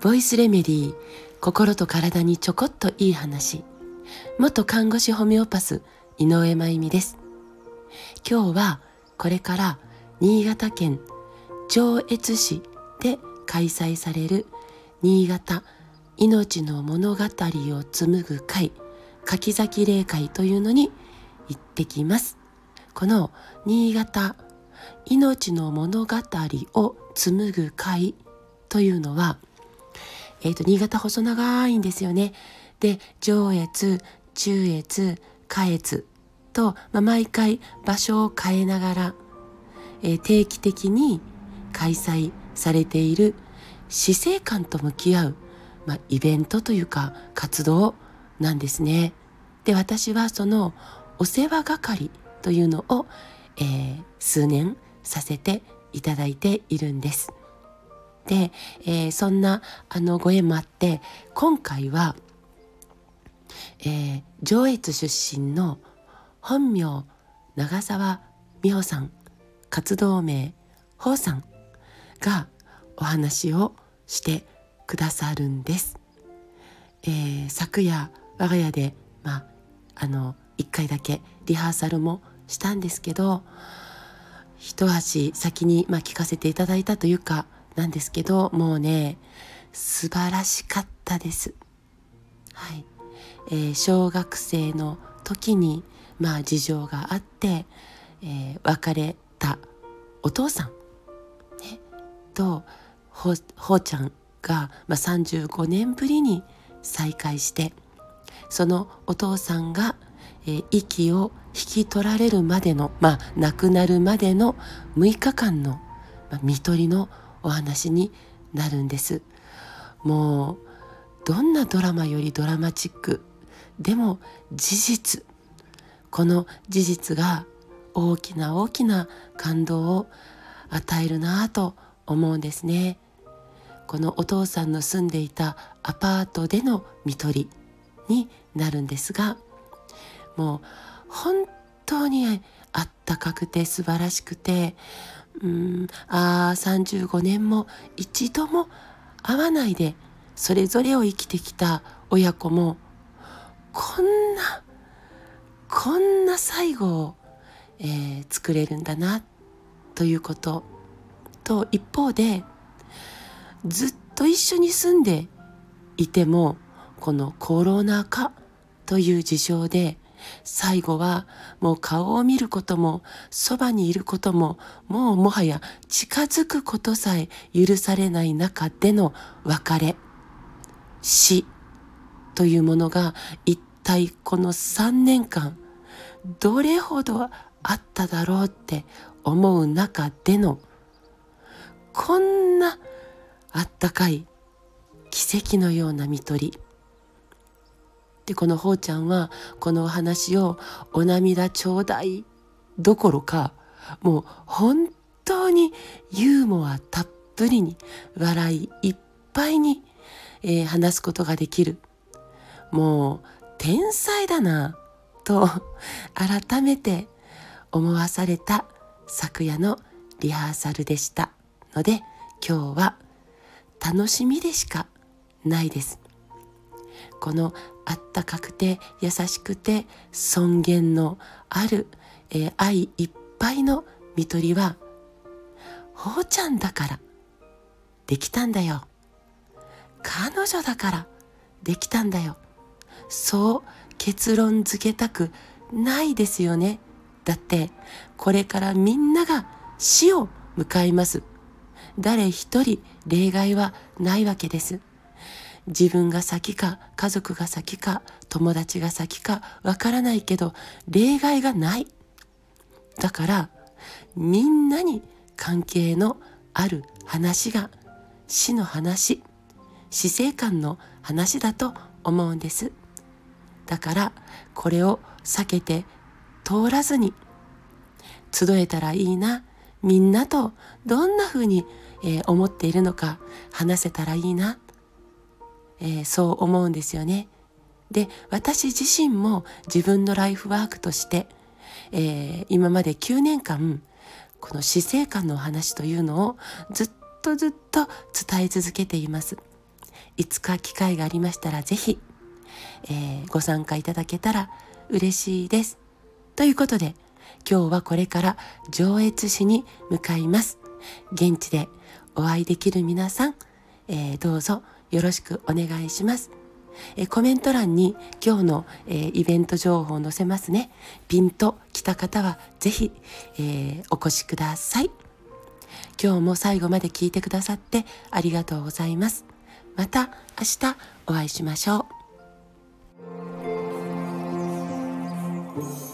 ボイスレメディー心と体にちょこっといい話。元看護師ホメオパス井上真由美です。今日はこれから新潟県上越市で開催される新潟命の物語を紡ぐ会柿崎霊会というのに行ってきます。この新潟命の物語を紡ぐ会というのは、え、ー、と、新潟細長いんですよね。で、上越、中越、下越と、まあ、毎回場所を変えながら、えー、定期的に開催されている死生観と向き合う、まあ、イベントというか活動なんですね。で、私はそのお世話係というのを、えー、数年させていただいているんです。で、えー、そんなあのご縁もあって今回は、えー、上越出身の本名長澤美穂さん活動名宝さんがお話をしてくださるんです。えー、昨夜我が家で、まあ、あの1回だけリハーサルもしたんですけど一足先に、まあ、聞かせていただいたというかなんですけどもうね素晴らしかったです。はい、えー、小学生の時にまあ事情があって、えー、別れたお父さん、ね、とほほうちゃんが、まあ、35年ぶりに再会してそのお父さんが、えー、息を引き取られるまでのまあ亡くなるまでの6日間の、まあ、看取りのお話になるんです。もうどんなドラマよりドラマチックでも事実この事実が大きな大きな感動を与えるなぁと思うんですね。このお父さんの住んでいたアパートでの看取りになるんですがもう本当にあったかくて素晴らしくてうんああ35年も一度も会わないでそれぞれを生きてきた親子もこんなこんな最後を、えー、作れるんだなということと一方でずっと一緒に住んでいてもこのコロナ禍という事情で最後はもう顔を見ることもそばにいることももうもはや近づくことさえ許されない中での別れ。死というものが一体この3年間どれほどあっただろうって思う中でのこんなあったかい奇跡のような看取り。でこのほうちゃんはこのお話をお涙ちょうだいどころかもう本当にユーモアたっぷりに笑いいっぱいに、えー、話すことができる。もう天才だなと改めて思わされた昨夜のリハーサルでしたので今日は楽しみでしかないです。このあったかくて優しくて尊厳のある、えー、愛いっぱいの看取りはほうちゃんだからできたんだよ。彼女だからできたんだよ。そう結論付けたくないですよね。だってこれからみんなが死を迎えます。誰一人例外はないわけです。自分が先か家族が先か友達が先かわからないけど例外がない。だからみんなに関係のある話が死の話死生観の話だと思うんです。だからこれを避けて通らずに集えたらいいなみんなとどんな風に、えー、思っているのか話せたらいいなえー、そう思うんですよね。で私自身も自分のライフワークとして、えー、今まで9年間この死生観のお話というのをずっとずっと伝え続けています。いつか機会がありましたらぜひ、えー、ご参加いただけたら嬉しいです。ということで今日はこれから上越市に向かいます。現地でお会いできる皆さん、えー、どうぞよろしくお願いします。えコメント欄に今日の、えー、イベント情報を載せますね。ピンと来た方はぜひ、えー、お越しください。今日も最後まで聞いてくださってありがとうございます。また明日お会いしましょう。